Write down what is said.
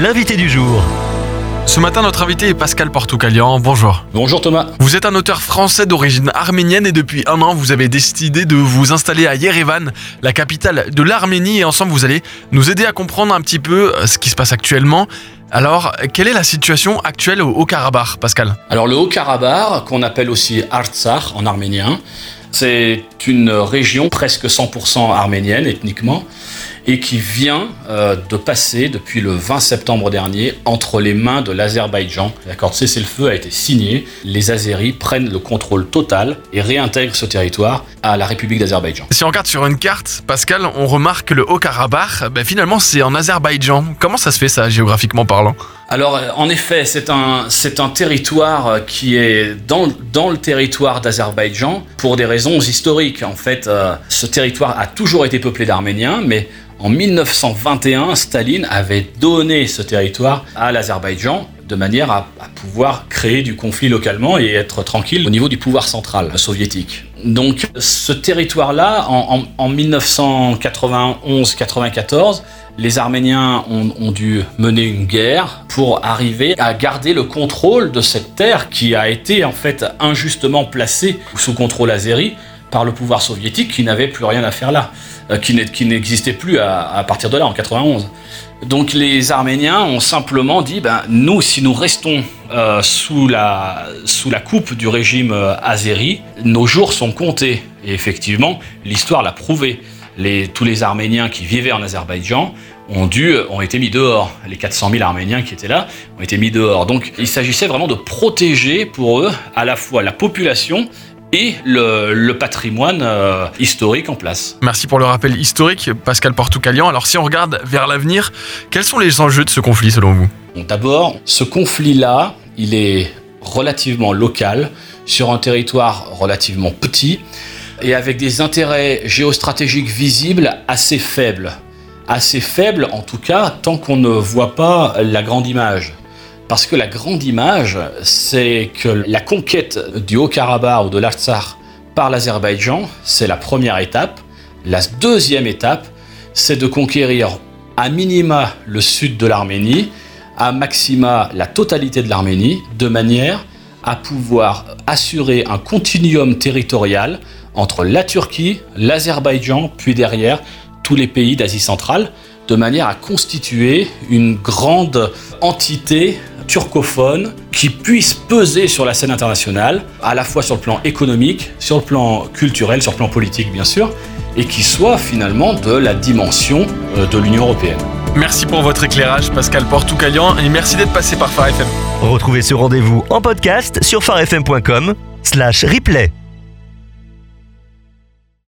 l'invité du jour. Ce matin, notre invité est Pascal Portoukalian. Bonjour. Bonjour Thomas. Vous êtes un auteur français d'origine arménienne et depuis un an, vous avez décidé de vous installer à Yerevan, la capitale de l'Arménie. Et ensemble, vous allez nous aider à comprendre un petit peu euh, ce qui se passe actuellement. Alors, quelle est la situation actuelle au Haut-Karabakh, Pascal? Alors le Haut-Karabakh, qu'on appelle aussi Artsakh en arménien, c'est une région presque 100% arménienne ethniquement et qui vient euh, de passer depuis le 20 septembre dernier entre les mains de l'Azerbaïdjan. L'accord de cessez-le-feu a été signé. Les Azéris prennent le contrôle total et réintègrent ce territoire à la République d'Azerbaïdjan. Si on regarde sur une carte, Pascal, on remarque que le Haut-Karabakh, ben, finalement, c'est en Azerbaïdjan. Comment ça se fait ça, géographiquement parlant? Alors, euh, en effet, c'est un, c'est un territoire euh, qui est dans, dans le territoire d'Azerbaïdjan pour des raisons historiques. En fait, euh, ce territoire a toujours été peuplé d'Arméniens, mais en 1921, Staline avait donné ce territoire à l'Azerbaïdjan de manière à, pouvoir créer du conflit localement et être tranquille au niveau du pouvoir central soviétique. Donc ce territoire-là, en, en 1991-94, les Arméniens ont, dû mener une guerre pour arriver à garder le contrôle de cette terre qui a été en fait injustement placée sous contrôle azéri par le pouvoir soviétique qui n'avait plus rien à faire là, euh, qui n'existait plus à, partir de là en 91. Donc les Arméniens ont simplement dit, ben, nous, si nous restons euh, sous, la, sous la coupe du régime euh, azéri, nos jours sont comptés. Et effectivement, l'histoire l'a prouvé tous les Arméniens qui vivaient en Azerbaïdjan ont, dû, ont été mis dehors. Les 400 000 Arméniens qui étaient là ont été mis dehors. Donc il s'agissait vraiment de protéger pour eux à la fois la population et le, patrimoine euh, historique en place. Merci pour le rappel historique, Pascal Portoukalian. Alors si on regarde vers l'avenir, quels sont les enjeux de ce conflit selon vous? D'abord, ce conflit-là, il est relativement local, sur un territoire relativement petit et avec des intérêts géostratégiques visibles assez faibles. Assez faibles en tout cas tant qu'on ne voit pas la grande image. Parce que la grande image, c'est que la conquête du Haut-Karabakh ou de l'Artsakh par l'Azerbaïdjan, c'est la première étape. La deuxième étape, c'est de conquérir à minima le sud de l'Arménie, à maxima la totalité de l'Arménie, de manière à pouvoir assurer un continuum territorial entre la Turquie, l'Azerbaïdjan, puis derrière tous les pays d'Asie centrale, de manière à constituer une grande entité turcophone qui puisse peser sur la scène internationale, à la fois sur le plan économique, sur le plan culturel, sur le plan politique bien sûr, et qui soit finalement de la dimension euh, de l'Union européenne. Merci pour votre éclairage Pascal Portoukalian et merci d'être passé par Phare FM. Retrouvez ce rendez-vous en podcast sur farfm.com slash replay.